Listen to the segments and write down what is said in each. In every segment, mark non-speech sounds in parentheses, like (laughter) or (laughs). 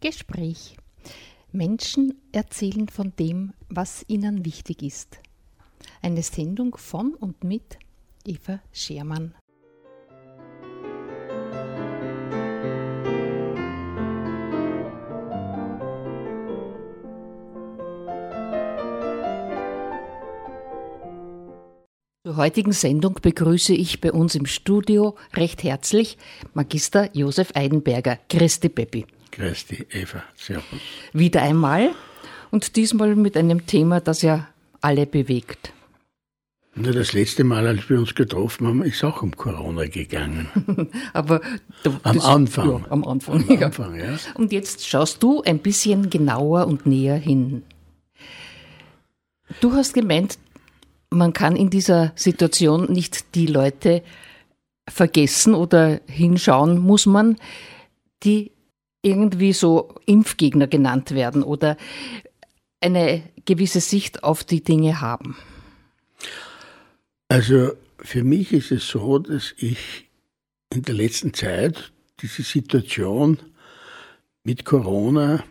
Gespräch. Menschen erzählen von dem, was ihnen wichtig ist. Eine Sendung von und mit Eva Schermann. Zur heutigen Sendung begrüße ich bei uns im Studio recht herzlich Magister Josef Eidenberger. Christi Peppi. Christi Eva. Servus. Wieder einmal und diesmal mit einem Thema, das ja alle bewegt. Na, das letzte Mal, als wir uns getroffen haben, ist auch um Corona gegangen. (laughs) Aber du, am das, Anfang. Ja, am Anfang. Am Anfang ja. Und jetzt schaust du ein bisschen genauer und näher hin. Du hast gemeint, man kann in dieser Situation nicht die Leute vergessen oder hinschauen muss man, die irgendwie so Impfgegner genannt werden oder eine gewisse Sicht auf die Dinge haben. Also für mich ist es so, dass ich in der letzten Zeit diese Situation mit Corona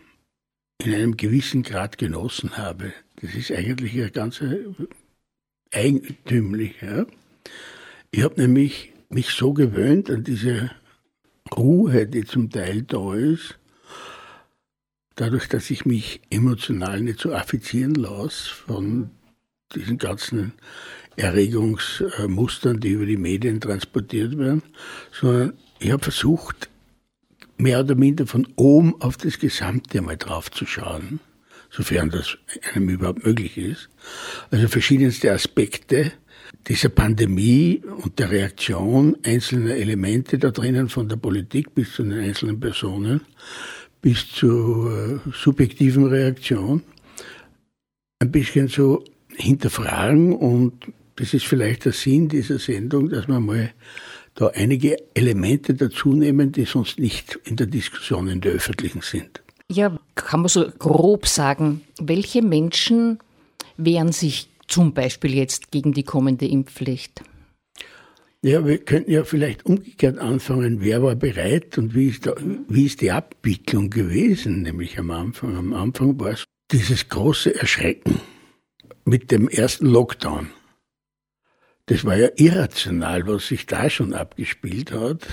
in einem gewissen Grad genossen habe. Das ist eigentlich eine ganz eigentümlich. Ja. Ich habe nämlich mich so gewöhnt an diese Ruhe, die zum Teil da ist, dadurch, dass ich mich emotional nicht so affizieren lasse von diesen ganzen Erregungsmustern, die über die Medien transportiert werden, sondern ich habe versucht, mehr oder minder von oben auf das Gesamte mal drauf zu schauen sofern das einem überhaupt möglich ist. Also verschiedenste Aspekte dieser Pandemie und der Reaktion einzelner Elemente da drinnen, von der Politik bis zu den einzelnen Personen, bis zur äh, subjektiven Reaktion, ein bisschen so hinterfragen und das ist vielleicht der Sinn dieser Sendung, dass man mal da einige Elemente dazu nehmen, die sonst nicht in der Diskussion in der öffentlichen sind. Ja, kann man so grob sagen, welche Menschen wehren sich zum Beispiel jetzt gegen die kommende Impfpflicht? Ja, wir könnten ja vielleicht umgekehrt anfangen. Wer war bereit und wie ist, da, wie ist die Abwicklung gewesen? Nämlich am Anfang. Am Anfang war es dieses große Erschrecken mit dem ersten Lockdown. Das war ja irrational, was sich da schon abgespielt hat.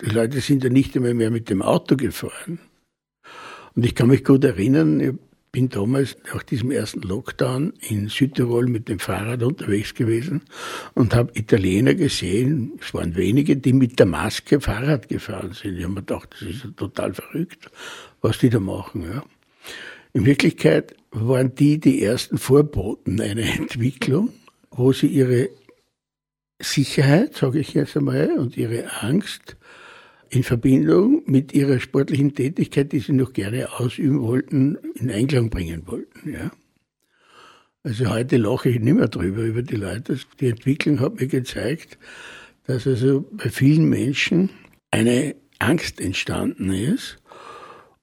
Die Leute sind ja nicht einmal mehr mit dem Auto gefahren. Und ich kann mich gut erinnern, ich bin damals nach diesem ersten Lockdown in Südtirol mit dem Fahrrad unterwegs gewesen und habe Italiener gesehen, es waren wenige, die mit der Maske Fahrrad gefahren sind. Ich habe mir gedacht, das ist ja total verrückt, was die da machen. Ja. In Wirklichkeit waren die die ersten Vorboten einer (laughs) Entwicklung, wo sie ihre Sicherheit, sage ich jetzt einmal, und ihre Angst in Verbindung mit ihrer sportlichen Tätigkeit, die sie noch gerne ausüben wollten, in Einklang bringen wollten. Ja. Also heute lache ich nicht mehr drüber, über die Leute. Die Entwicklung hat mir gezeigt, dass also bei vielen Menschen eine Angst entstanden ist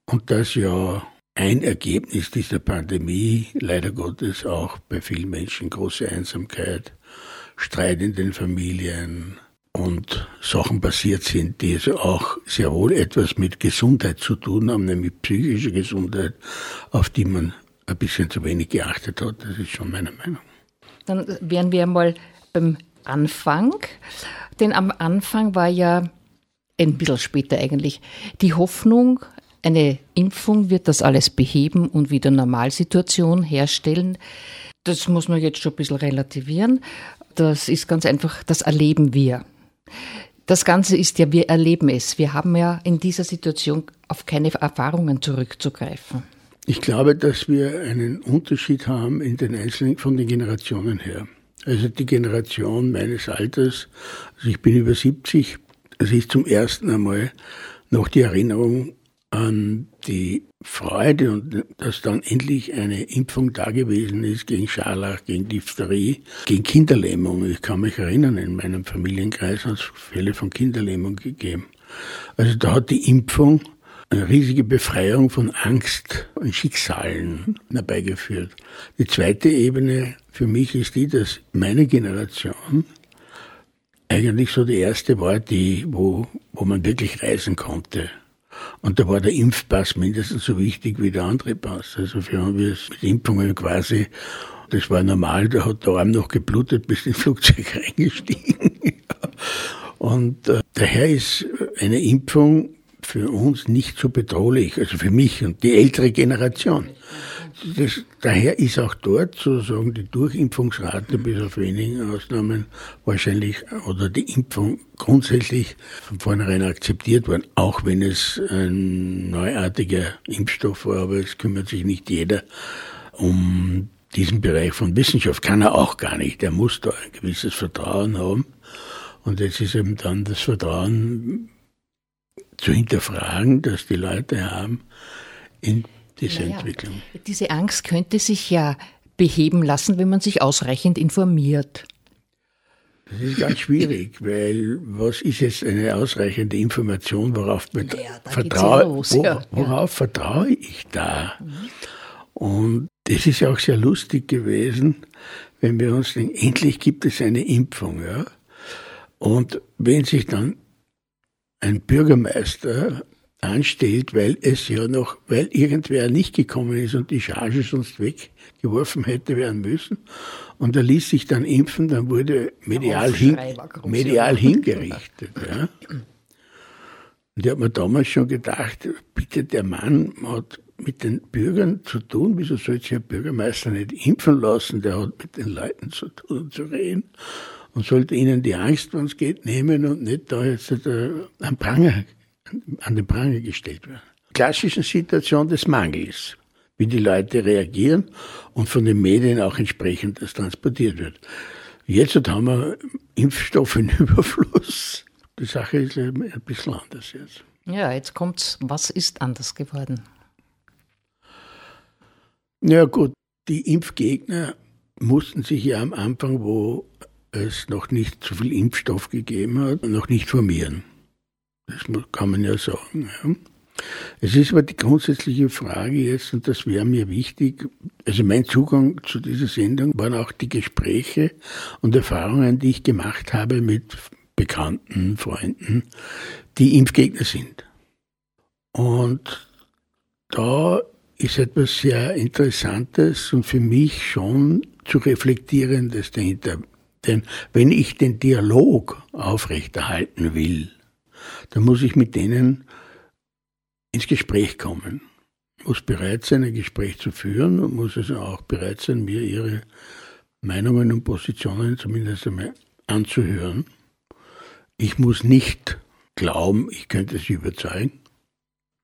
und dass ja ein Ergebnis dieser Pandemie leider Gottes auch bei vielen Menschen große Einsamkeit, Streit in den Familien, und Sachen passiert sind, die also auch sehr wohl etwas mit Gesundheit zu tun haben, nämlich psychische Gesundheit, auf die man ein bisschen zu wenig geachtet hat. Das ist schon meine Meinung. Dann wären wir mal beim Anfang. Denn am Anfang war ja, ein bisschen später eigentlich, die Hoffnung, eine Impfung wird das alles beheben und wieder Normalsituation herstellen. Das muss man jetzt schon ein bisschen relativieren. Das ist ganz einfach, das erleben wir. Das Ganze ist ja, wir erleben es. Wir haben ja in dieser Situation auf keine Erfahrungen zurückzugreifen. Ich glaube, dass wir einen Unterschied haben in den einzelnen, von den Generationen her. Also die Generation meines Alters, also ich bin über 70, also ich zum ersten einmal noch die Erinnerung an die Freude und dass dann endlich eine Impfung da gewesen ist gegen Scharlach, gegen Diphtherie, gegen Kinderlähmung. Ich kann mich erinnern, in meinem Familienkreis hat es Fälle von Kinderlähmung gegeben. Also da hat die Impfung eine riesige Befreiung von Angst und Schicksalen herbeigeführt. Die zweite Ebene für mich ist die, dass meine Generation eigentlich so die erste war, die, wo, wo man wirklich reisen konnte Und da war der Impfpass mindestens so wichtig wie der andere Pass. Also für haben wir es mit Impfungen quasi, das war normal, da hat der Arm noch geblutet, bis ins (laughs) Flugzeug reingestiegen. Und äh, daher ist eine Impfung für uns nicht so bedrohlich, also für mich und die ältere Generation. Das, daher ist auch dort sozusagen die Durchimpfungsrate bis auf wenigen Ausnahmen wahrscheinlich oder die Impfung grundsätzlich von vornherein akzeptiert worden, auch wenn es ein neuartiger Impfstoff war, aber es kümmert sich nicht jeder um diesen Bereich von Wissenschaft. Kann er auch gar nicht. Er muss da ein gewisses Vertrauen haben. Und jetzt ist eben dann das Vertrauen zu hinterfragen, dass die Leute haben in diese naja, Entwicklung. Diese Angst könnte sich ja beheben lassen, wenn man sich ausreichend informiert. Das ist ganz schwierig, weil was ist jetzt eine ausreichende Information, worauf, ja, vertraue, los, wo, ja. worauf vertraue ich da? Mhm. Und das ist ja auch sehr lustig gewesen, wenn wir uns denken, endlich gibt es eine Impfung. Ja? Und wenn sich dann ein Bürgermeister anstellt, weil es ja noch, weil irgendwer nicht gekommen ist und die Charge sonst weggeworfen hätte werden müssen. Und er ließ sich dann impfen, dann wurde medial, hin, medial hingerichtet. Ja. Und ich habe mir damals schon gedacht, bitte, der Mann hat mit den Bürgern zu tun, wieso soll sich ein Bürgermeister nicht impfen lassen, der hat mit den Leuten zu tun und zu reden und sollte ihnen die Angst, wenn es geht, nehmen und nicht da jetzt am Pranger an den Pranger gestellt werden. Klassischen Situation des Mangels, wie die Leute reagieren und von den Medien auch entsprechend das transportiert wird. Jetzt haben wir Impfstoffe in (laughs) Überfluss. Die Sache ist ein bisschen anders jetzt. Ja, jetzt kommt's. Was ist anders geworden? Ja gut, die Impfgegner mussten sich ja am Anfang, wo es noch nicht so viel Impfstoff gegeben hat, noch nicht formieren. Das kann man ja sagen. Ja. Es ist aber die grundsätzliche Frage jetzt, und das wäre mir wichtig, also mein Zugang zu dieser Sendung waren auch die Gespräche und Erfahrungen, die ich gemacht habe mit Bekannten, Freunden, die Impfgegner sind. Und da ist etwas sehr Interessantes und für mich schon zu reflektierendes dahinter. Denn wenn ich den Dialog aufrechterhalten will, dann muss ich mit denen ins Gespräch kommen. Muss bereit sein, ein Gespräch zu führen und muss also auch bereit sein, mir ihre Meinungen und Positionen zumindest einmal anzuhören. Ich muss nicht glauben, ich könnte sie überzeugen.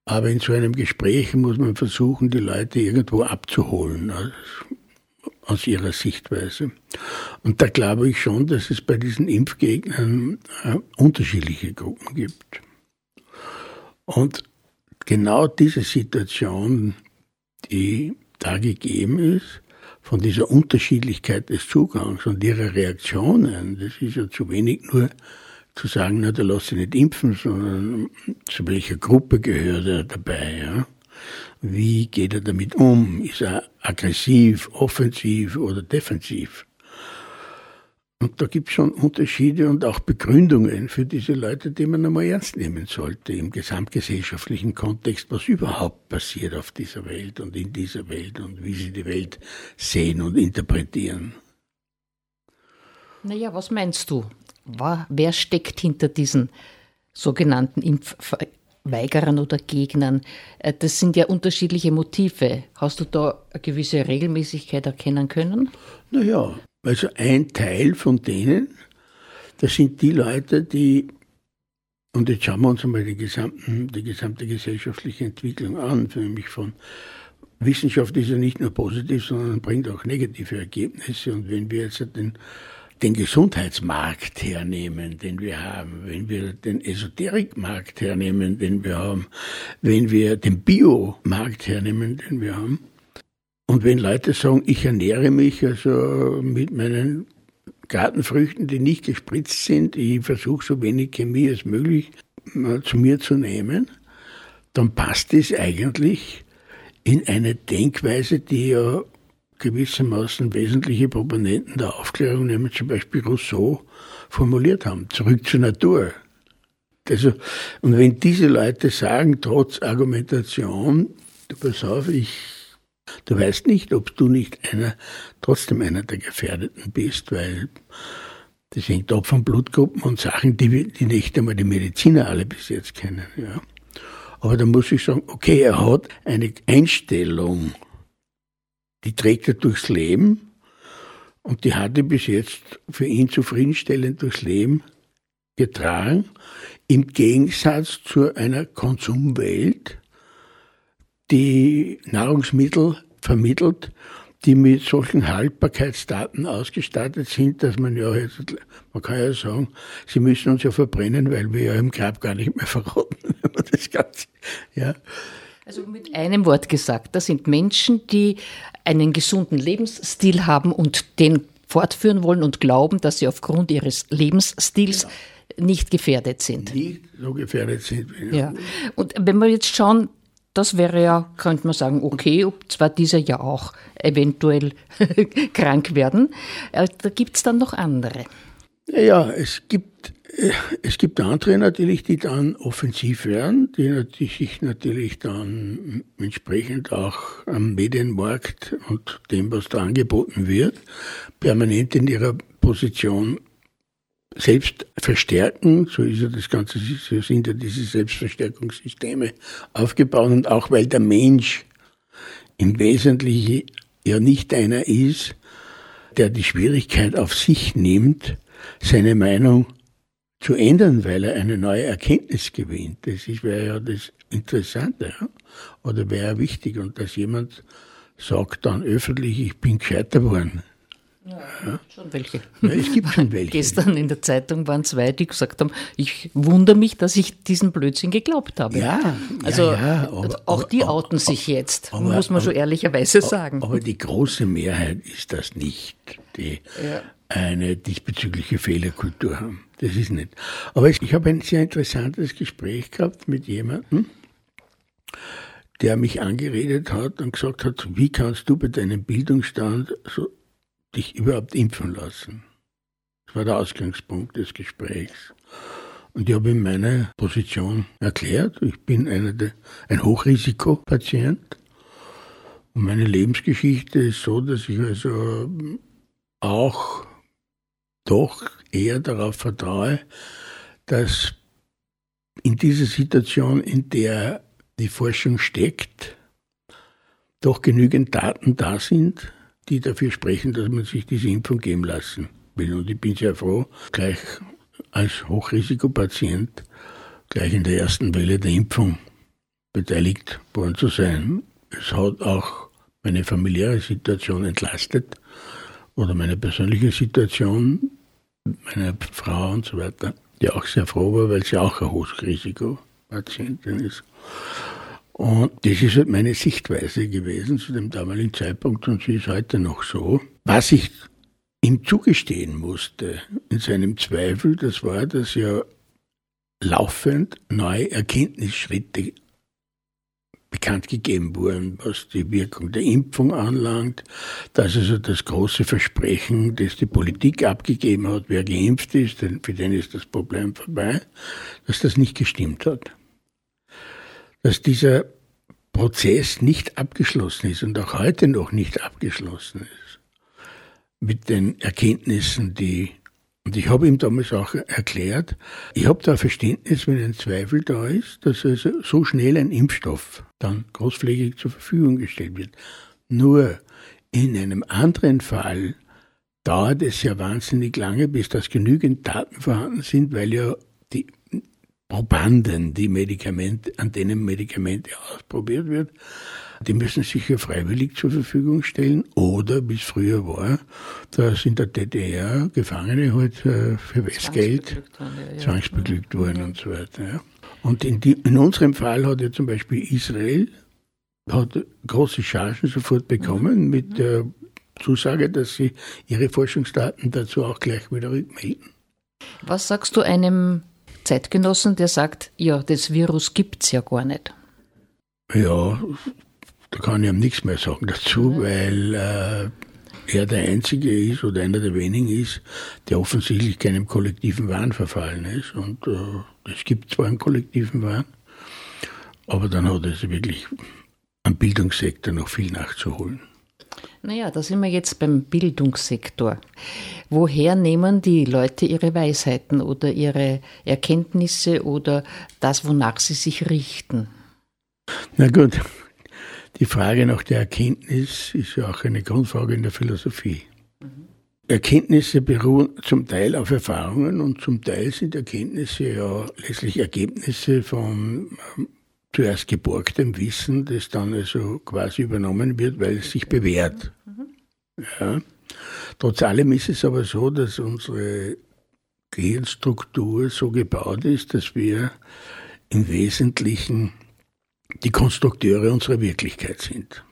Aber in so einem Gespräch muss man versuchen, die Leute irgendwo abzuholen aus, aus ihrer Sichtweise. Und da glaube ich schon, dass es bei diesen Impfgegnern äh, unterschiedliche Gruppen gibt. Und genau diese Situation, die da gegeben ist, von dieser Unterschiedlichkeit des Zugangs und ihrer Reaktionen, das ist ja zu wenig nur zu sagen, na, da lass dich nicht impfen, sondern zu welcher Gruppe gehört er dabei, ja? Wie geht er damit um? Ist er aggressiv, offensiv oder defensiv? Und da gibt es schon Unterschiede und auch Begründungen für diese Leute, die man einmal ernst nehmen sollte im gesamtgesellschaftlichen Kontext, was überhaupt passiert auf dieser Welt und in dieser Welt und wie sie die Welt sehen und interpretieren. Naja, was meinst du? Wer steckt hinter diesen sogenannten Impfweigerern oder Gegnern? Äh, das sind ja unterschiedliche Motive. Hast du da eine gewisse Regelmäßigkeit erkennen können? Naja, also ein Teil von denen, das sind die Leute, die, und jetzt schauen wir uns einmal die, gesamten, die gesamte gesellschaftliche Entwicklung an, nämlich von Wissenschaft ist ja nicht nur positiv, sondern bringt auch negative Ergebnisse. Und wenn wir jetzt den, den Gesundheitsmarkt hernehmen, den wir haben, wenn wir den Esoterikmarkt hernehmen, den wir haben, wenn wir den Biomarkt hernehmen, den wir haben, und wenn Leute sagen, ich ernähre mich also mit meinen Gartenfrüchten, die nicht gespritzt sind, ich versuche so wenig Chemie als möglich äh, zu mir zu nehmen, dann passt es eigentlich in eine Denkweise, die ja gewissermaßen wesentliche Proponenten der Aufklärung, nämlich zum Beispiel Rousseau, formuliert haben. Zurück zur Natur. Also, und wenn diese Leute sagen, trotz Argumentation, du pass auf, ich, du weißt nicht, ob du nicht einer, trotzdem einer der Gefährdeten bist, weil das hängt ab von Blutgruppen und Sachen, die, die nicht einmal die Mediziner alle bis jetzt kennen, ja. Aber da muss ich sagen, okay, er hat eine Einstellung, die trägt er durchs Leben und die hat er bis jetzt für ihn zufriedenstellend durchs Leben getragen, im Gegensatz zu einer Konsumwelt, die Nahrungsmittel vermittelt, die mit solchen Haltbarkeitsdaten ausgestattet sind, dass man ja jetzt, man kann ja sagen, sie müssen uns ja verbrennen, weil wir ja im Grab gar nicht mehr verrotten. (laughs) das Ganze, ja. Also mit einem Wort gesagt, das sind Menschen, die einen gesunden Lebensstil haben und den fortführen wollen und glauben, dass sie aufgrund ihres Lebensstils genau nicht gefährdet sind. Nicht so gefährdet sind. Ja. Und wenn wir jetzt schauen, das wäre ja, könnte man sagen, okay, ob zwar dieser ja auch eventuell (laughs) krank werden. Äh, da gibt es dann noch andere. Ja, es gibt, äh, es gibt andere natürlich, die dann offensiv werden, die sich natürlich dann entsprechend auch am Medienmarkt und dem, was da angeboten wird, permanent in ihrer Position selbst verstärken, so ist ja das Ganze, so sind ja diese Selbstverstärkungssysteme aufgebaut. Und auch weil der Mensch im Wesentlichen ja nicht einer ist, der die Schwierigkeit auf sich nimmt, seine Meinung zu ändern, weil er eine neue Erkenntnis gewinnt. Das wäre ja das Interessante, ja? oder wäre wichtig und dass jemand sagt dann öffentlich, ich bin gescheiter worden. Ja, schon welche. Ja, es gibt schon welche. (laughs) Gestern in der Zeitung waren zwei, die gesagt haben, ich wundere mich, dass ich diesen Blödsinn geglaubt habe. Ja, also ja, ja, aber, auch die aber, outen sich jetzt, aber, muss man schon ehrlicherweise sagen. Aber die große Mehrheit ist das nicht, die eine diesbezügliche Fehlerkultur haben. Das ist nicht. Aber ich habe ein sehr interessantes Gespräch gehabt mit jemandem, der mich angeredet hat und gesagt hat, wie kannst du bei deinem Bildungsstand so dich überhaupt impfen lassen. Das war der Ausgangspunkt des Gesprächs. Und ich habe ihm meine Position erklärt. Ich bin einer der, ein Hochrisikopatient. Und meine Lebensgeschichte ist so, dass ich also auch doch eher darauf vertraue, dass in dieser Situation, in der die Forschung steckt, doch genügend Daten da sind, die dafür sprechen, dass man sich diese Impfung geben lassen will. Und ich bin sehr froh, gleich als Hochrisikopatient gleich in der ersten Welle der Impfung beteiligt worden zu sein. Es hat auch meine familiäre Situation entlastet oder meine persönliche Situation, meine Frau und so weiter, die auch sehr froh war, weil sie auch eine Hochrisikopatientin ist. Und das ist halt meine Sichtweise gewesen zu dem damaligen Zeitpunkt und sie ist heute noch so. Was ich ihm zugestehen musste in seinem Zweifel, das war, dass ja laufend neue Erkenntnisschritte bekannt gegeben wurden, was die Wirkung der Impfung anlangt, dass also das große Versprechen, das die Politik abgegeben hat, wer geimpft ist, denn für den ist das Problem vorbei, dass das nicht gestimmt hat. Dass dieser Prozess nicht abgeschlossen ist und auch heute noch nicht abgeschlossen ist mit den Erkenntnissen, die und ich habe ihm damals auch erklärt, ich habe da Verständnis, wenn ein Zweifel da ist, dass also so schnell ein Impfstoff dann großflächig zur Verfügung gestellt wird. Nur in einem anderen Fall dauert es ja wahnsinnig lange, bis das genügend Daten vorhanden sind, weil ja die Probanden, die Medikamente, an denen Medikamente ausprobiert wird, die müssen sich ja freiwillig zur Verfügung stellen oder, wie es früher war, dass in der DDR Gefangene halt äh, für Westgeld zwangsbeglückt ja, wurden und so weiter. Ja. Und in, die, in unserem Fall hat ja zum Beispiel Israel hat große Chargen sofort bekommen mhm. mit der Zusage, dass sie ihre Forschungsdaten dazu auch gleich wieder rückmelden. Was sagst du einem Zeitgenossen, der sagt, ja, das Virus gibt es ja gar nicht. Ja, da kann ich ihm nichts mehr sagen dazu, mhm. weil äh, er der Einzige ist oder einer der wenigen ist, der offensichtlich keinem kollektiven Wahn verfallen ist. Und äh, es gibt zwar einen kollektiven Wahn, aber dann hat es wirklich am Bildungssektor noch viel nachzuholen. Naja, da sind wir jetzt beim Bildungssektor. Woher nehmen die Leute ihre Weisheiten oder ihre Erkenntnisse oder das, wonach sie sich richten? Na gut, die Frage nach der Erkenntnis ist ja auch eine Grundfrage in der Philosophie. Mhm. Erkenntnisse beruhen zum Teil auf Erfahrungen und zum Teil sind Erkenntnisse ja letztlich Ergebnisse von ähm, zuerst geborgtem Wissen, das dann also quasi übernommen wird, weil es sich bewährt. Mhm. Ja. Trotz allem ist es aber so, dass unsere Gehirnstruktur so gebaut ist, dass wir im Wesentlichen die Konstrukteure unserer Wirklichkeit sind.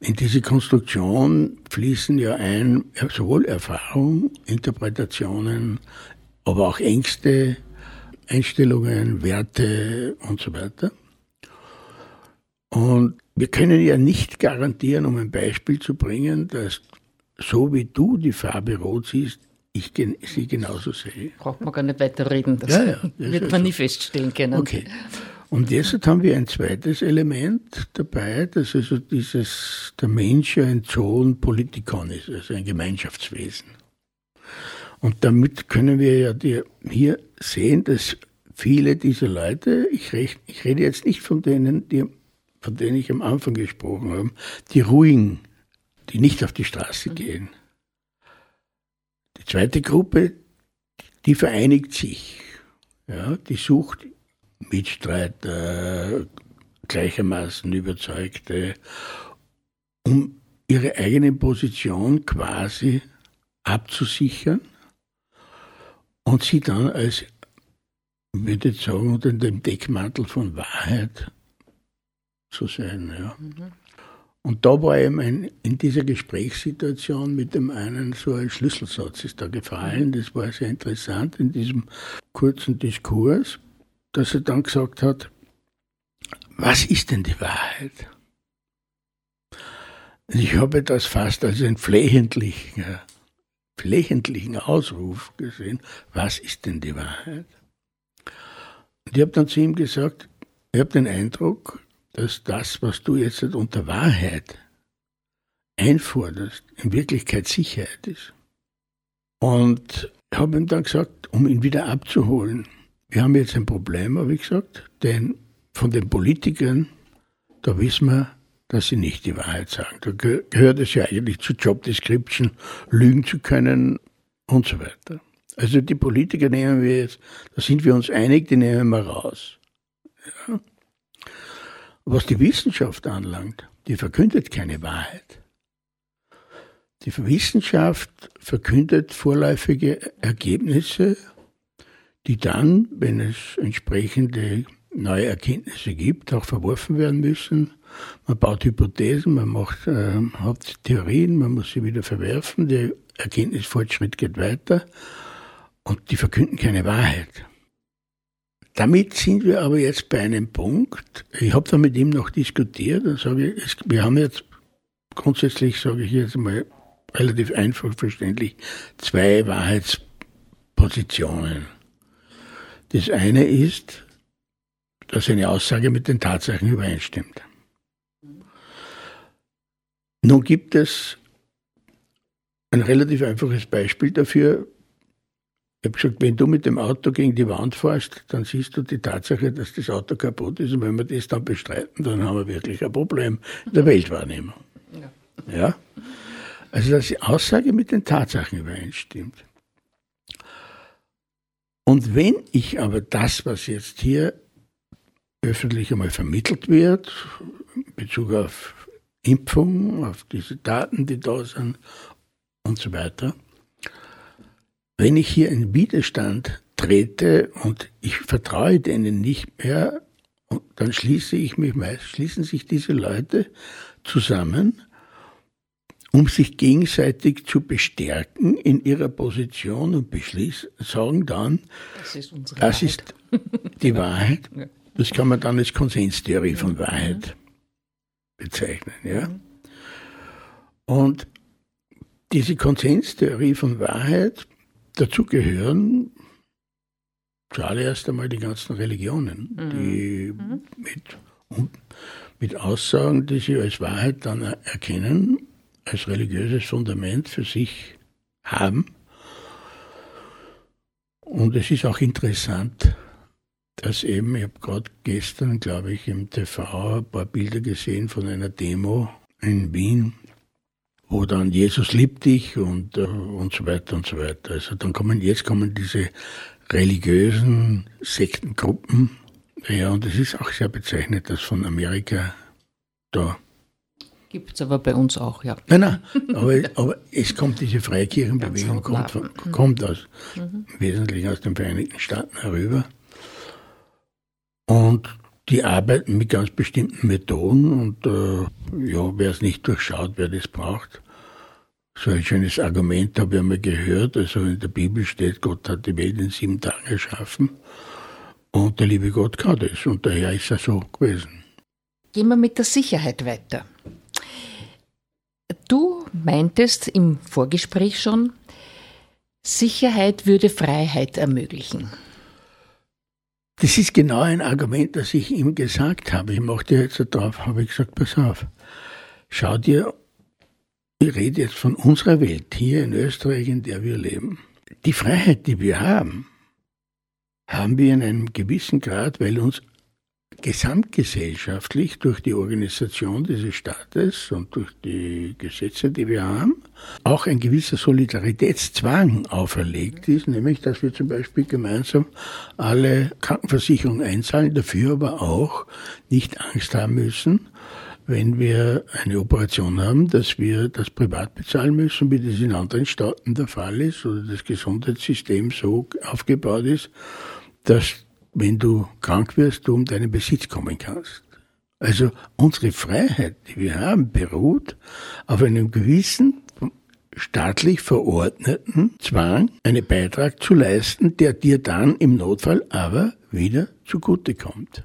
In diese Konstruktion fließen ja ein sowohl Erfahrung, Interpretationen, aber auch Ängste, Einstellungen, Werte und so weiter. Und wir können ja nicht garantieren, um ein Beispiel zu bringen, dass so wie du die Farbe rot siehst, ich sie genauso sehe. Braucht man gar nicht weiter reden, das, ja, ja, das wird man so. nie feststellen können. Okay. Und deshalb haben wir ein zweites Element dabei, dass also dieses, der Mensch ja ein Zoon Politikon ist, also ein Gemeinschaftswesen. Und damit können wir ja hier sehen, dass viele dieser Leute, ich, rech, ich rede jetzt nicht von denen, die, von denen ich am Anfang gesprochen habe, die ruhigen, die nicht auf die Straße gehen. Die zweite Gruppe, die vereinigt sich. Ja, die sucht Mitstreiter, gleichermaßen Überzeugte, um ihre eigene Position quasi abzusichern und sie dann als, ich würde jetzt sagen, unter dem Deckmantel von Wahrheit zu sein. Ja. Mhm. Und da war eben ein, in dieser Gesprächssituation mit dem einen so ein Schlüsselsatz ist da gefallen. Das war sehr interessant in diesem kurzen Diskurs dass er dann gesagt hat, was ist denn die Wahrheit? Ich habe das fast als einen flehentlichen, flehentlichen Ausruf gesehen, was ist denn die Wahrheit? Und ich habe dann zu ihm gesagt, ich habe den Eindruck, dass das, was du jetzt unter Wahrheit einforderst, in Wirklichkeit Sicherheit ist. Und ich habe ihm dann gesagt, um ihn wieder abzuholen, wir haben jetzt ein Problem, habe ich gesagt, denn von den Politikern, da wissen wir, dass sie nicht die Wahrheit sagen. Da gehört es ja eigentlich zu Job Description, lügen zu können und so weiter. Also die Politiker nehmen wir jetzt, da sind wir uns einig, die nehmen wir raus. Ja. Was die Wissenschaft anlangt, die verkündet keine Wahrheit. Die Wissenschaft verkündet vorläufige Ergebnisse die dann, wenn es entsprechende neue Erkenntnisse gibt, auch verworfen werden müssen. Man baut Hypothesen, man macht, äh, hat Theorien, man muss sie wieder verwerfen, der Erkenntnisfortschritt geht weiter und die verkünden keine Wahrheit. Damit sind wir aber jetzt bei einem Punkt, ich habe da mit ihm noch diskutiert und sage, ich, wir haben jetzt grundsätzlich, sage ich jetzt mal relativ einfach verständlich, zwei Wahrheitspositionen. Das eine ist, dass eine Aussage mit den Tatsachen übereinstimmt. Nun gibt es ein relativ einfaches Beispiel dafür. Ich habe gesagt, wenn du mit dem Auto gegen die Wand fährst, dann siehst du die Tatsache, dass das Auto kaputt ist. Und wenn wir das dann bestreiten, dann haben wir wirklich ein Problem in der Weltwahrnehmung. Ja. ja? Also, dass die Aussage mit den Tatsachen übereinstimmt. Und wenn ich aber das, was jetzt hier öffentlich einmal vermittelt wird, in Bezug auf Impfung, auf diese Daten, die da sind und so weiter, wenn ich hier in Widerstand trete und ich vertraue denen nicht mehr, dann schließe ich mich meist, schließen sich diese Leute zusammen um sich gegenseitig zu bestärken in ihrer Position und beschließen, sagen dann, das ist, das ist (laughs) die Wahrheit. Das kann man dann als Konsenstheorie von Wahrheit bezeichnen. Ja? Und diese Konsenstheorie von Wahrheit, dazu gehören zuallererst einmal die ganzen Religionen, mhm. die mhm. mit, mit Aussagen, die sie als Wahrheit dann erkennen, als religiöses Fundament für sich haben. Und es ist auch interessant, dass eben, ich habe gerade gestern, glaube ich, im TV ein paar Bilder gesehen von einer Demo in Wien, wo dann Jesus liebt dich und, äh, und so weiter und so weiter. Also dann kommen, jetzt kommen diese religiösen Sektengruppen. Ja, und es ist auch sehr bezeichnet, dass von Amerika da. Gibt es aber bei uns auch, ja. Nein, nein, aber, aber es kommt diese Freikirchenbewegung, kommt, von, mhm. kommt aus, mhm. im Wesentlichen aus den Vereinigten Staaten herüber. Und die arbeiten mit ganz bestimmten Methoden und äh, ja, wer es nicht durchschaut, wer das braucht, so ein schönes Argument habe ich einmal gehört. Also in der Bibel steht, Gott hat die Welt in sieben Tagen erschaffen. Und der liebe Gott kann das. Und daher ist er so gewesen. Gehen wir mit der Sicherheit weiter. Du meintest im Vorgespräch schon, Sicherheit würde Freiheit ermöglichen. Das ist genau ein Argument, das ich ihm gesagt habe. Ich machte jetzt darauf, habe ich gesagt, pass auf, schau dir ich rede jetzt von unserer Welt hier in Österreich, in der wir leben. Die Freiheit, die wir haben, haben wir in einem gewissen Grad, weil uns gesamtgesellschaftlich durch die Organisation dieses Staates und durch die Gesetze, die wir haben, auch ein gewisser Solidaritätszwang auferlegt ist, nämlich dass wir zum Beispiel gemeinsam alle Krankenversicherungen einzahlen, dafür aber auch nicht Angst haben müssen, wenn wir eine Operation haben, dass wir das privat bezahlen müssen, wie das in anderen Staaten der Fall ist oder das Gesundheitssystem so aufgebaut ist, dass wenn du krank wirst, du um deinen Besitz kommen kannst. Also unsere Freiheit, die wir haben, beruht auf einem gewissen staatlich verordneten Zwang, einen Beitrag zu leisten, der dir dann im Notfall aber wieder zugutekommt.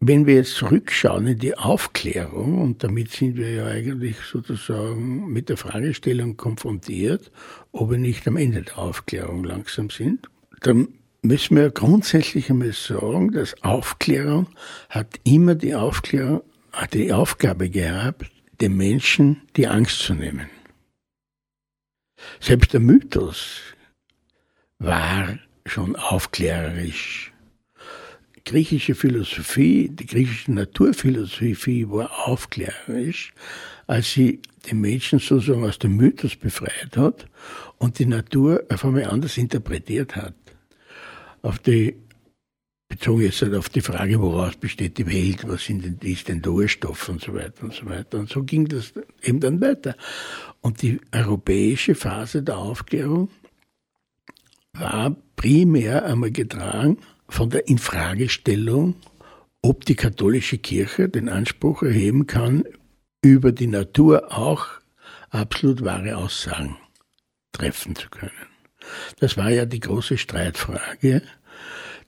Wenn wir jetzt zurückschauen in die Aufklärung, und damit sind wir ja eigentlich sozusagen mit der Fragestellung konfrontiert, ob wir nicht am Ende der Aufklärung langsam sind, dann müssen wir grundsätzlich einmal sagen, dass Aufklärung hat immer die Aufklärung, hat die Aufgabe gehabt, den Menschen die Angst zu nehmen. Selbst der Mythos war schon aufklärerisch griechische Philosophie, die griechische Naturphilosophie war aufklärerisch, als sie den Menschen sozusagen aus dem Mythos befreit hat und die Natur auf einmal anders interpretiert hat. Auf die, bezogen jetzt halt auf die Frage, woraus besteht die Welt, was sind denn, ist denn der Urstoff und so weiter und so weiter. Und so ging das eben dann weiter. Und die europäische Phase der Aufklärung war primär einmal getragen von der Infragestellung, ob die katholische Kirche den Anspruch erheben kann, über die Natur auch absolut wahre Aussagen treffen zu können. Das war ja die große Streitfrage,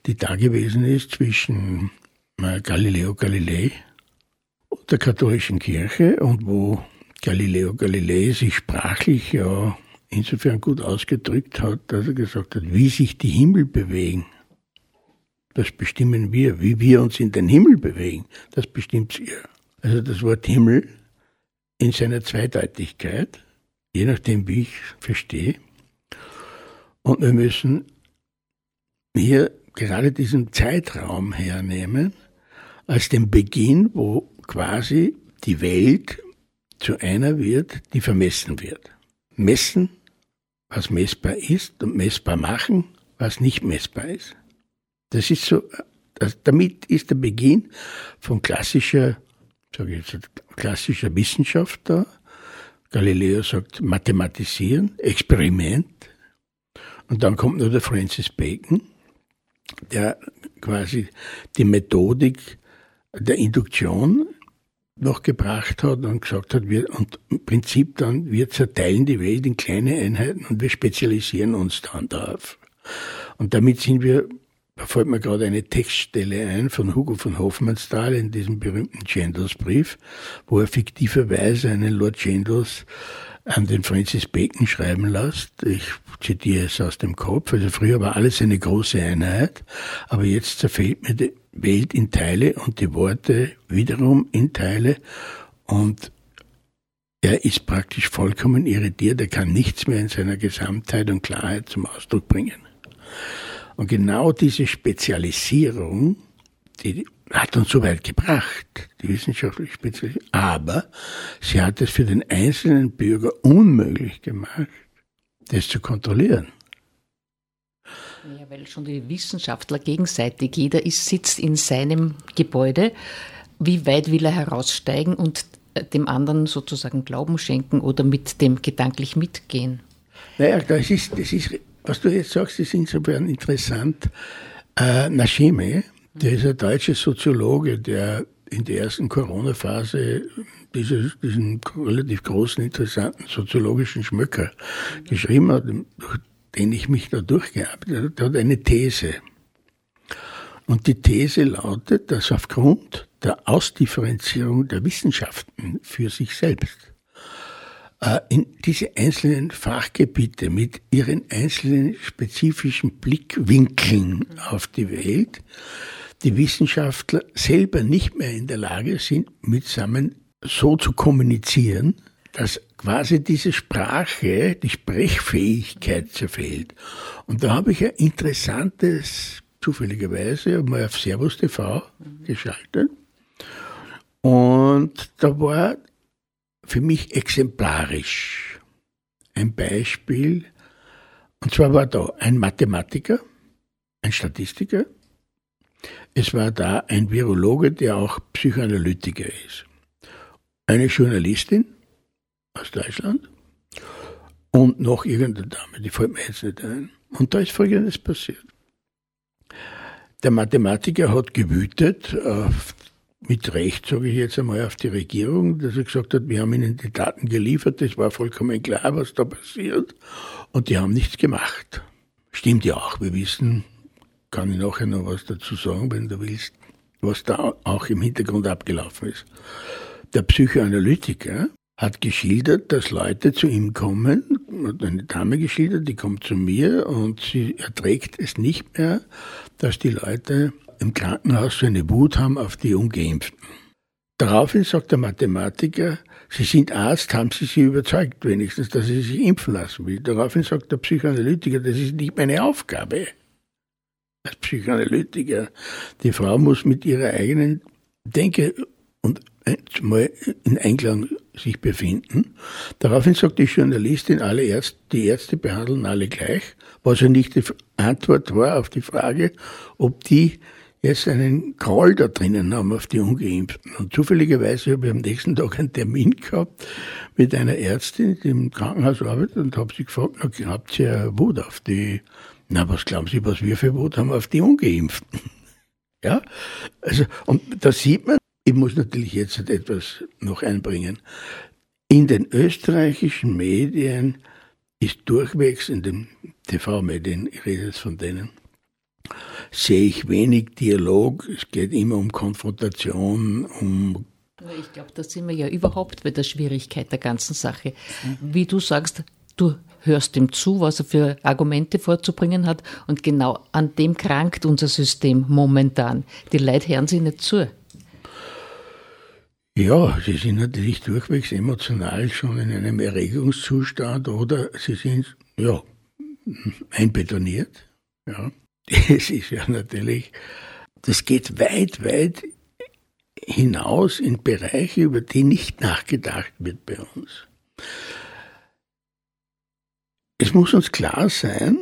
die da gewesen ist zwischen äh, Galileo Galilei und der katholischen Kirche und wo Galileo Galilei sich sprachlich ja insofern gut ausgedrückt hat, dass er gesagt hat, wie sich die Himmel bewegen das bestimmen wir. Wie wir uns in den Himmel bewegen, das bestimmt ihr. Also das Wort Himmel in seiner Zweideutigkeit, je nachdem, wie ich verstehe. Und wir müssen hier gerade diesen Zeitraum hernehmen als den Beginn, wo quasi die Welt zu einer wird, die vermessen wird. Messen, was messbar ist und messbar machen, was nicht messbar ist. Das ist so, das, damit ist der Beginn von klassischer, sage ich jetzt, klassischer Wissenschaft da. Galileo sagt Mathematisieren, Experiment. Und dann kommt nur der Francis Bacon, der quasi die Methodik der Induktion noch gebracht hat und gesagt hat, wir, und im Prinzip dann, wir zerteilen die Welt in kleine Einheiten und wir spezialisieren uns dann darauf. Und damit sind wir da fällt mir gerade eine Textstelle ein von Hugo von Hofmannsthal in diesem berühmten Chandos Brief, wo er fiktiverweise einen Lord Chandos an den Francis Bacon schreiben lässt. Ich zitiere es aus dem Kopf. Also früher war alles eine große Einheit, aber jetzt zerfällt mir die Welt in Teile und die Worte wiederum in Teile und er ist praktisch vollkommen irritiert, er kann nichts mehr in seiner Gesamtheit und Klarheit zum Ausdruck bringen. Und genau diese Spezialisierung, die hat uns so weit gebracht, die wissenschaftliche Spezialisierung, aber sie hat es für den einzelnen Bürger unmöglich gemacht, das zu kontrollieren. Ja, weil schon die Wissenschaftler gegenseitig, jeder ist, sitzt in seinem Gebäude. Wie weit will er heraussteigen und dem anderen sozusagen Glauben schenken oder mit dem gedanklich mitgehen? Naja, das ist, das ist was du jetzt sagst, ist insofern interessant. Äh, Nashime, ein deutscher Soziologe, der in der ersten Corona-Phase dieses, diesen relativ großen, interessanten soziologischen Schmöcker geschrieben hat, durch den ich mich da durchgearbeitet habe, der hat eine These. Und die These lautet, dass aufgrund der Ausdifferenzierung der Wissenschaften für sich selbst äh, in diese einzelnen Fachgebiete mit ihren einzelnen spezifischen Blickwinkeln auf die Welt die Wissenschaftler selber nicht mehr in der Lage sind, mitsammen so zu kommunizieren, dass quasi diese Sprache, die Sprechfähigkeit zerfällt. Und da habe ich ein interessantes, zufälligerweise, mal auf Servus TV geschaltet. Und da war für mich exemplarisch ein Beispiel. Und zwar war da ein Mathematiker, ein Statistiker, es war da ein Virologe, der auch Psychoanalytiker ist, eine Journalistin aus Deutschland und noch irgendeine Dame, die fällt mir jetzt nicht ein. Und da ist Folgendes passiert. Der Mathematiker hat gewütet auf mit Recht, sage ich jetzt einmal, auf die Regierung, dass er gesagt hat, wir haben ihnen die Daten geliefert, es war vollkommen klar, was da passiert, und die haben nichts gemacht. Stimmt ja auch, wir wissen, kann ich nachher noch was dazu sagen, wenn du willst, was da auch im Hintergrund abgelaufen ist. Der Psychoanalytiker hat geschildert, dass Leute zu ihm kommen, hat eine Dame geschildert, die kommt zu mir und sie erträgt es nicht mehr, dass die Leute im Krankenhaus so eine Wut haben auf die Ungeimpften. Daraufhin sagt der Mathematiker, Sie sind Arzt, haben Sie sie überzeugt wenigstens, dass Sie sich impfen lassen will. Daraufhin sagt der Psychoanalytiker, das ist nicht meine Aufgabe. Als Psychoanalytiker, die Frau muss mit ihrer eigenen Denke und mal in Einklang sich befinden. Daraufhin sagt die Journalistin, alle Ärzte, die Ärzte behandeln alle gleich, was ja nicht die Antwort war auf die Frage, ob die jetzt einen Call da drinnen haben auf die Ungeimpften. Und zufälligerweise habe ich am nächsten Tag einen Termin gehabt mit einer Ärztin, die im Krankenhaus arbeitet und habe sie gefragt, habt ihr Wut auf die, na, was glauben Sie, was wir für Wut haben auf die Ungeimpften? (laughs) ja, also, und da sieht man, ich muss natürlich jetzt etwas noch einbringen. In den österreichischen Medien ist durchwegs in den TV-Medien, ich rede jetzt von denen, sehe ich wenig Dialog. Es geht immer um Konfrontation, um ich glaube, da sind wir ja überhaupt bei der Schwierigkeit der ganzen Sache. Wie du sagst, du hörst ihm zu, was er für Argumente vorzubringen hat und genau an dem krankt unser System momentan. Die Leute hören sich nicht zu. Ja, sie sind natürlich durchwegs emotional schon in einem Erregungszustand oder sie sind, ja, einbetoniert. Ja. (laughs) Es ist ja natürlich, das geht weit, weit hinaus in Bereiche, über die nicht nachgedacht wird bei uns. Es muss uns klar sein,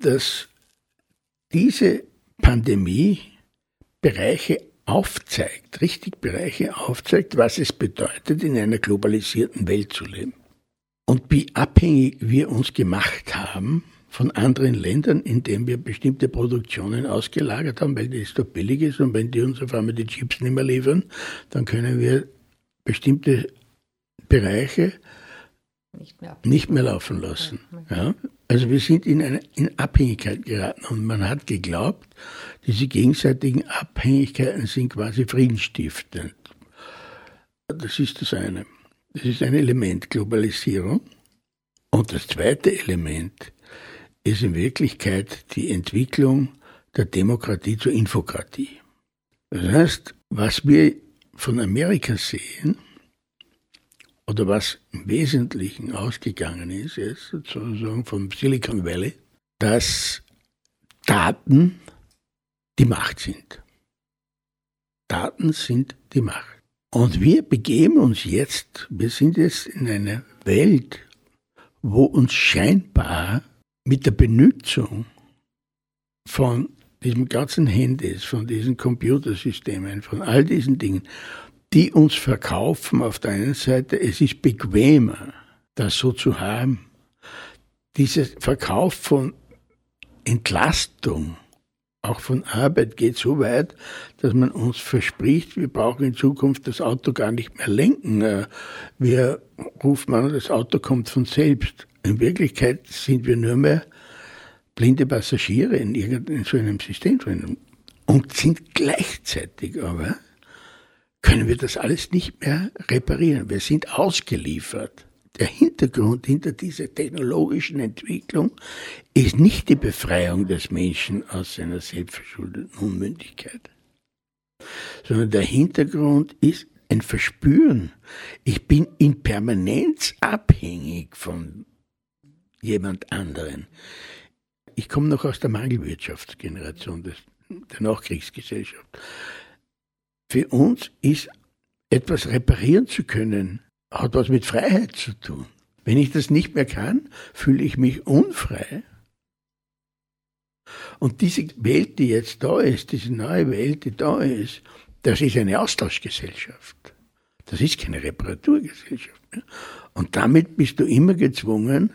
dass diese Pandemie Bereiche aufzeigt, richtig Bereiche aufzeigt, was es bedeutet, in einer globalisierten Welt zu leben. Und wie abhängig wir uns gemacht haben von anderen Ländern, indem wir bestimmte Produktionen ausgelagert haben, weil das da billig ist und wenn die uns auf einmal die Chips nicht mehr liefern, dann können wir bestimmte Bereiche nicht mehr, nicht mehr laufen lassen. Ja? Also wir sind in eine in Abhängigkeit geraten und man hat geglaubt, diese gegenseitigen Abhängigkeiten sind quasi friedensstiftend. Das ist das eine. Das ist ein Element Globalisierung. Und das zweite Element ist in Wirklichkeit die Entwicklung der Demokratie zur Infokratie. Das heißt, was wir von Amerika sehen, oder was im Wesentlichen ausgegangen ist, jetzt sozusagen vom Silicon Valley, dass Daten die Macht sind. Daten sind die Macht. Und wir begeben uns jetzt, wir sind jetzt in einer Welt, wo uns scheinbar mit der Benutzung von diesem ganzen Handys, von diesen Computersystemen, von all diesen Dingen, die uns verkaufen auf der einen Seite, es ist bequemer, das so zu haben. Dieser Verkauf von Entlastung, auch von Arbeit geht so weit, dass man uns verspricht, wir brauchen in Zukunft das Auto gar nicht mehr lenken. Äh, wir rufen an, das Auto kommt von selbst. In Wirklichkeit sind wir nur mehr blinde Passagiere in irgendeinem so einem System drin und sind gleichzeitig aber können wir das alles nicht mehr reparieren. Wir sind ausgeliefert. Der Hintergrund hinter dieser technologischen Entwicklung ist nicht die Befreiung des Menschen aus seiner selbstverschuldeten Unmündigkeit, sondern der Hintergrund ist ein Verspüren. Ich bin in Permanenz abhängig von jemand anderen. Ich komme noch aus der Mangelwirtschaftsgeneration des, der Nachkriegsgesellschaft. Für uns ist etwas reparieren zu können, hat was mit Freiheit zu tun. Wenn ich das nicht mehr kann, fühle ich mich unfrei. Und diese Welt, die jetzt da ist, diese neue Welt, die da ist, das ist eine Austauschgesellschaft. Das ist keine Reparaturgesellschaft. Und damit bist du immer gezwungen,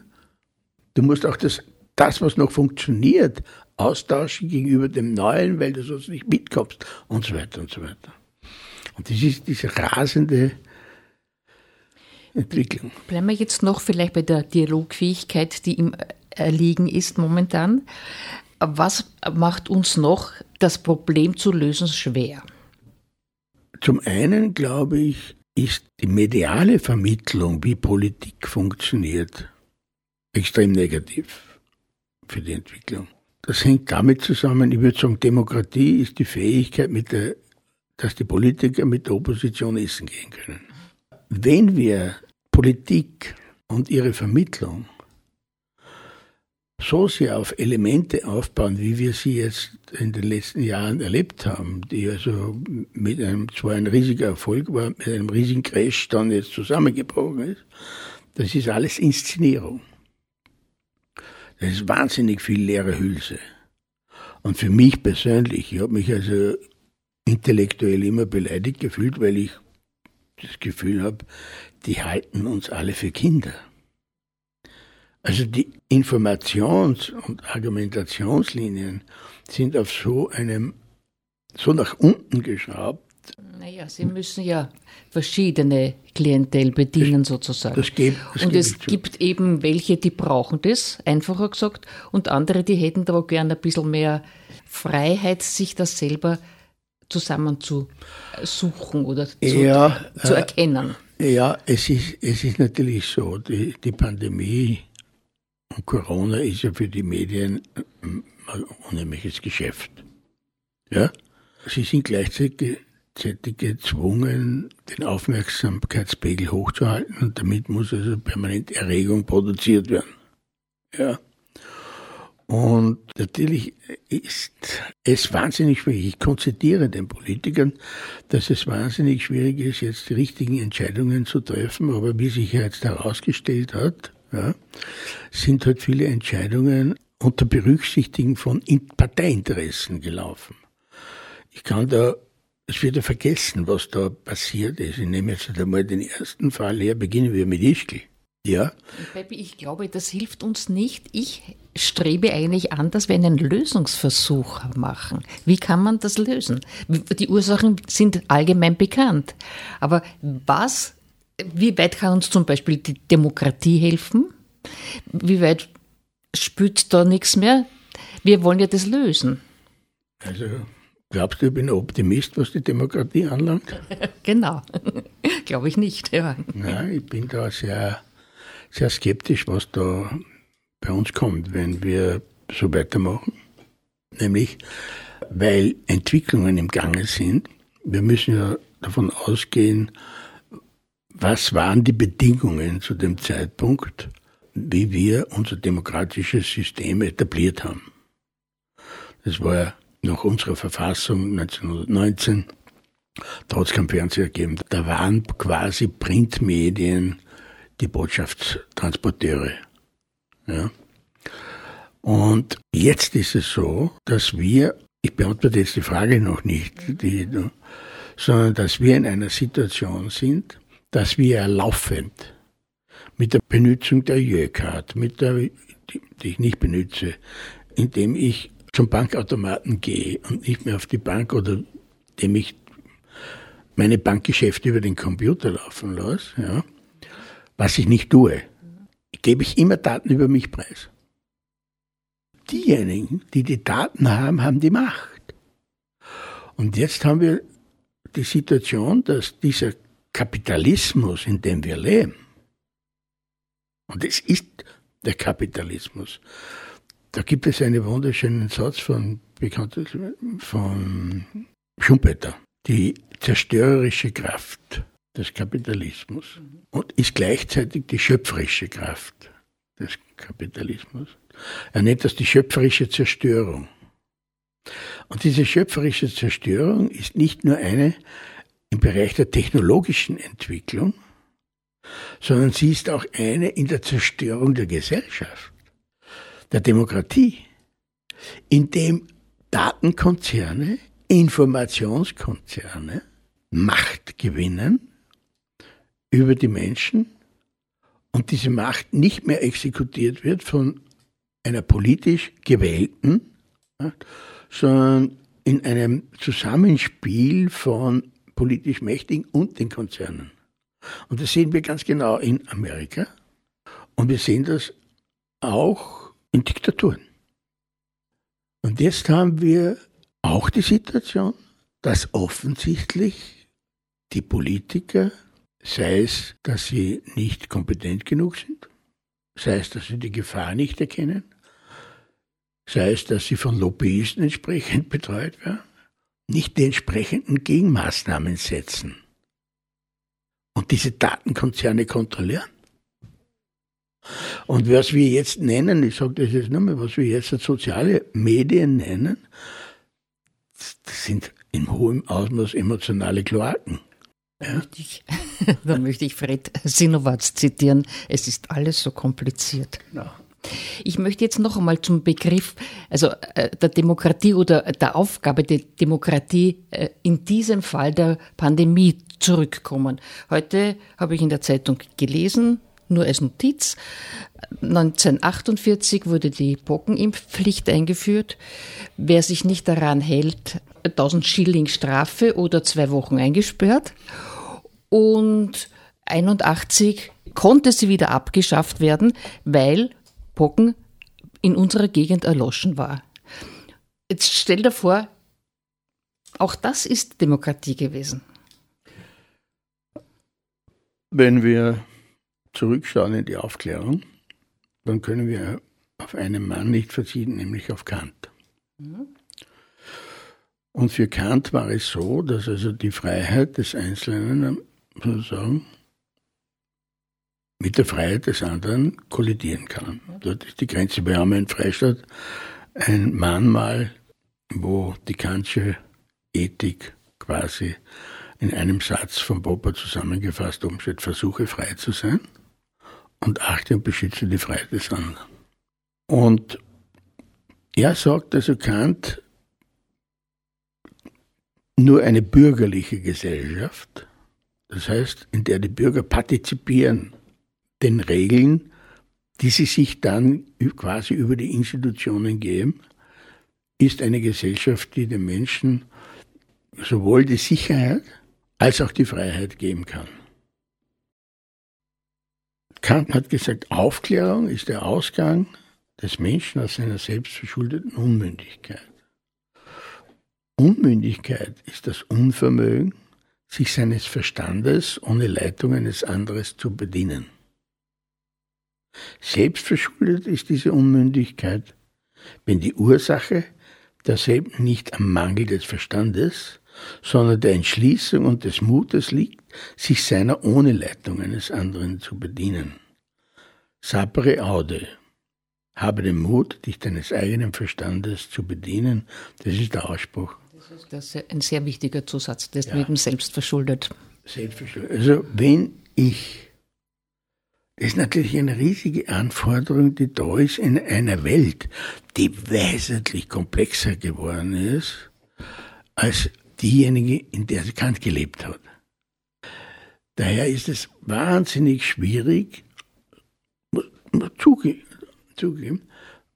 du musst auch das, das, was noch funktioniert, austauschen gegenüber dem Neuen, weil du sonst nicht mitkommst und so weiter und so weiter. Und das ist diese rasende Entwicklung. Bleiben wir jetzt noch vielleicht bei der Dialogfähigkeit, die im Erliegen ist momentan. Was macht uns noch das Problem zu lösen schwer? Zum einen, glaube ich, ist die mediale Vermittlung, wie Politik funktioniert, extrem negativ für die Entwicklung. Das hängt damit zusammen, ich würde sagen, Demokratie ist die Fähigkeit, mit der dass die Politiker mit der Opposition essen gehen können. Wenn wir Politik und ihre Vermittlung so sehr auf Elemente aufbauen, wie wir sie jetzt in den letzten Jahren erlebt haben, die also mit einem zwar ein riesiger Erfolg war, mit einem riesigen Crash dann jetzt zusammengebrochen ist, das ist alles Inszenierung. Das ist wahnsinnig viel leere Hülse. Und für mich persönlich, ich habe mich also intellektuell immer beleidigt gefühlt, weil ich das Gefühl habe, die halten uns alle für Kinder. Also die Informations- und Argumentationslinien sind auf so einem, so nach unten geschraubt. Naja, sie müssen ja verschiedene Klientel bedienen das, sozusagen. Das geht, das und es gibt eben welche, die brauchen das, einfacher gesagt, und andere, die hätten da gerne ein bisschen mehr Freiheit, sich das selber zusammenzusuchen oder zu, ja, zu äh, erkennen. Ja, es ist, es ist natürlich so, die, die Pandemie und Corona ist ja für die Medien ein unheimliches Geschäft. Ja? Sie sind gleichzeitig gezwungen, den Aufmerksamkeitspegel hochzuhalten und damit muss also permanent Erregung produziert werden. Ja. Und natürlich ist es wahnsinnig schwierig. Ich konzediere den Politikern, dass es wahnsinnig schwierig ist, jetzt die richtigen Entscheidungen zu treffen. Aber wie sich jetzt herausgestellt hat, ja, sind halt viele Entscheidungen unter Berücksichtigen von Parteiinteressen gelaufen. Ich kann da, es wird ja vergessen, was da passiert ist. Ich nehme jetzt einmal den ersten Fall her, beginnen wir mit Ischgl. Ja. Baby, ich glaube, das hilft uns nicht. Ich strebe eigentlich an, dass wir einen Lösungsversuch machen. Wie kann man das lösen? Die Ursachen sind allgemein bekannt. Aber was, wie weit kann uns zum Beispiel die Demokratie helfen? Wie weit spürt da nichts mehr? Wir wollen ja das lösen. Also glaubst du, ich bin ein Optimist, was die Demokratie anlangt? (laughs) genau. (laughs) Glaube ich nicht, ja. Nein, ich bin da sehr sehr skeptisch, was da bei uns kommt, wenn wir so weitermachen. Nämlich, weil Entwicklungen im Gange sind. Wir müssen ja davon ausgehen, was waren die Bedingungen zu dem Zeitpunkt, wie wir unser demokratisches System etabliert haben. Das war ja nach unserer Verfassung 1919, da hat es kein Fernseher gegeben. Da waren quasi Printmedien die Botschaftstransporteure. Ja. Und jetzt ist es so, dass wir, ich beantworte jetzt die Frage noch nicht, die, sondern dass wir in einer Situation sind, dass wir laufend mit der Benutzung der Jöcard, mit der, die, die ich nicht benutze, indem ich zum Bankautomaten gehe und nicht mehr auf die Bank oder indem ich meine Bankgeschäfte über den Computer laufen lasse, ja, was ich nicht tue, gebe ich immer Daten über mich preis. Diejenigen, die die Daten haben, haben die Macht. Und jetzt haben wir die Situation, dass dieser Kapitalismus, in dem wir leben, und es ist der Kapitalismus, da gibt es einen wunderschönen Satz von, von Schumpeter, die zerstörerische Kraft des Kapitalismus und ist gleichzeitig die schöpferische Kraft des Kapitalismus. Er nennt das die schöpferische Zerstörung. Und diese schöpferische Zerstörung ist nicht nur eine im Bereich der technologischen Entwicklung, sondern sie ist auch eine in der Zerstörung der Gesellschaft, der Demokratie, indem Datenkonzerne, Informationskonzerne Macht gewinnen über die Menschen und diese Macht nicht mehr exekutiert wird von einer politisch gewählten, sondern in einem Zusammenspiel von politisch Mächtigen und den Konzernen. Und das sehen wir ganz genau in Amerika und wir sehen das auch in Diktaturen. Und jetzt haben wir auch die Situation, dass offensichtlich die Politiker, sei es, dass sie nicht kompetent genug sind, sei es, dass sie die Gefahr nicht erkennen, sei es, dass sie von Lobbyisten entsprechend betreut werden, nicht die entsprechenden Gegenmaßnahmen setzen und diese Datenkonzerne kontrollieren. Und was wir jetzt nennen, ich sage das jetzt nochmal, was wir jetzt soziale Medien nennen, das sind in hohem Ausmaß emotionale Kloaken. Da, möchte ich, da möchte ich Fred Sinowatz zitieren. Es ist alles so kompliziert. Ja. Ich möchte jetzt noch einmal zum Begriff also äh, der Demokratie oder der Aufgabe der Demokratie äh, in diesem Fall der Pandemie zurückkommen. Heute habe ich in der Zeitung gelesen, nur als Notiz, 1948 wurde die Pockenimpfpflicht eingeführt. Wer sich nicht daran hält, 1000 Schilling Strafe oder zwei Wochen eingesperrt. Und 81 konnte sie wieder abgeschafft werden, weil Pocken in unserer Gegend erloschen war. Jetzt stell dir vor, auch das ist Demokratie gewesen. Wenn wir zurückschauen in die Aufklärung, dann können wir auf einen Mann nicht verzichten, nämlich auf Kant. Mhm. Und für Kant war es so, dass also die Freiheit des Einzelnen sozusagen mit der Freiheit des anderen kollidieren kann. Dort ist die Grenze. Wir haben in Freistadt ein Mahnmal, wo die Kantsche Ethik quasi in einem Satz von Popper zusammengefasst oben steht, versuche frei zu sein und achte und beschütze die Freiheit des anderen. Und er sagt also Kant, nur eine bürgerliche Gesellschaft, das heißt, in der die Bürger partizipieren den Regeln, die sie sich dann quasi über die Institutionen geben, ist eine Gesellschaft, die den Menschen sowohl die Sicherheit als auch die Freiheit geben kann. Kant hat gesagt, Aufklärung ist der Ausgang des Menschen aus seiner selbstverschuldeten Unmündigkeit. Unmündigkeit ist das Unvermögen, sich seines Verstandes ohne Leitung eines anderes zu bedienen. Selbstverschuldet ist diese Unmündigkeit, wenn die Ursache derselben nicht am Mangel des Verstandes, sondern der Entschließung und des Mutes liegt, sich seiner ohne Leitung eines anderen zu bedienen. Sapere aude. Habe den Mut, dich deines eigenen Verstandes zu bedienen. Das ist der Ausspruch. Das ist ein sehr wichtiger Zusatz, das ja. mit dem Selbstverschuldet. Selbstverschuldet. Also wenn ich das ist natürlich eine riesige Anforderung, die da ist in einer Welt, die wesentlich komplexer geworden ist als diejenige, in der sie Kant gelebt hat. Daher ist es wahnsinnig schwierig, zugeben,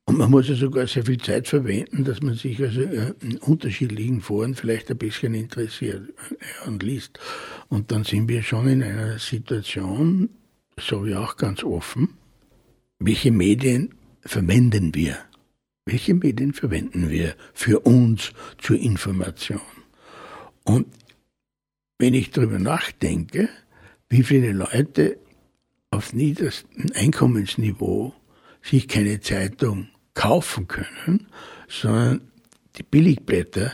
und man muss ja sogar sehr viel Zeit verwenden, dass man sich also äh, in unterschiedlichen Foren vielleicht ein bisschen interessiert äh, und liest. Und dann sind wir schon in einer Situation, sage ich auch ganz offen, welche Medien verwenden wir? Welche Medien verwenden wir für uns zur Information? Und wenn ich darüber nachdenke, wie viele Leute auf niederstem Einkommensniveau sich keine Zeitung kaufen können, sondern die Billigblätter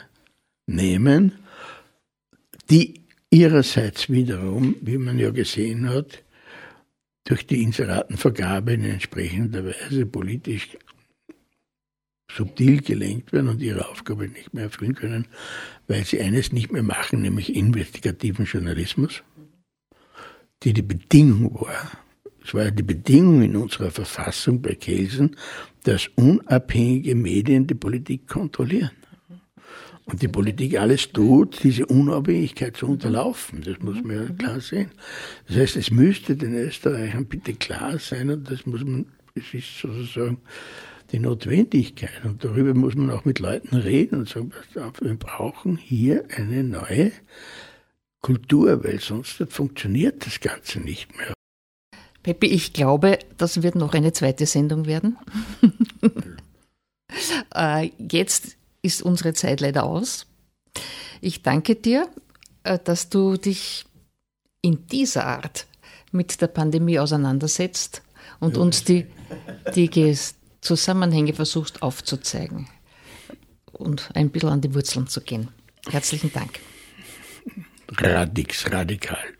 nehmen, die ihrerseits wiederum, wie man ja gesehen hat, durch die Inseratenvergabe in entsprechender Weise politisch subtil gelenkt werden und ihre Aufgabe nicht mehr erfüllen können, weil sie eines nicht mehr machen, nämlich investigativen Journalismus, die die Bedingung war. Es war ja die Bedingung in unserer Verfassung bei Kelsen, dass unabhängige Medien die Politik kontrollieren. Und die Politik alles tut, diese Unabhängigkeit zu unterlaufen. Das muss man ja klar sehen. Das heißt, es müsste den Österreichern bitte klar sein, und das muss man, es ist sozusagen die Notwendigkeit. Und darüber muss man auch mit Leuten reden und sagen, wir brauchen hier eine neue Kultur, weil sonst funktioniert das Ganze nicht mehr. Peppi, ich glaube, das wird noch eine zweite Sendung werden. (laughs) äh, jetzt ist unsere Zeit leider aus. Ich danke dir, äh, dass du dich in dieser Art mit der Pandemie auseinandersetzt und uns die, die Zusammenhänge versuchst aufzuzeigen und ein bisschen an die Wurzeln zu gehen. Herzlichen Dank. Radix, radikal.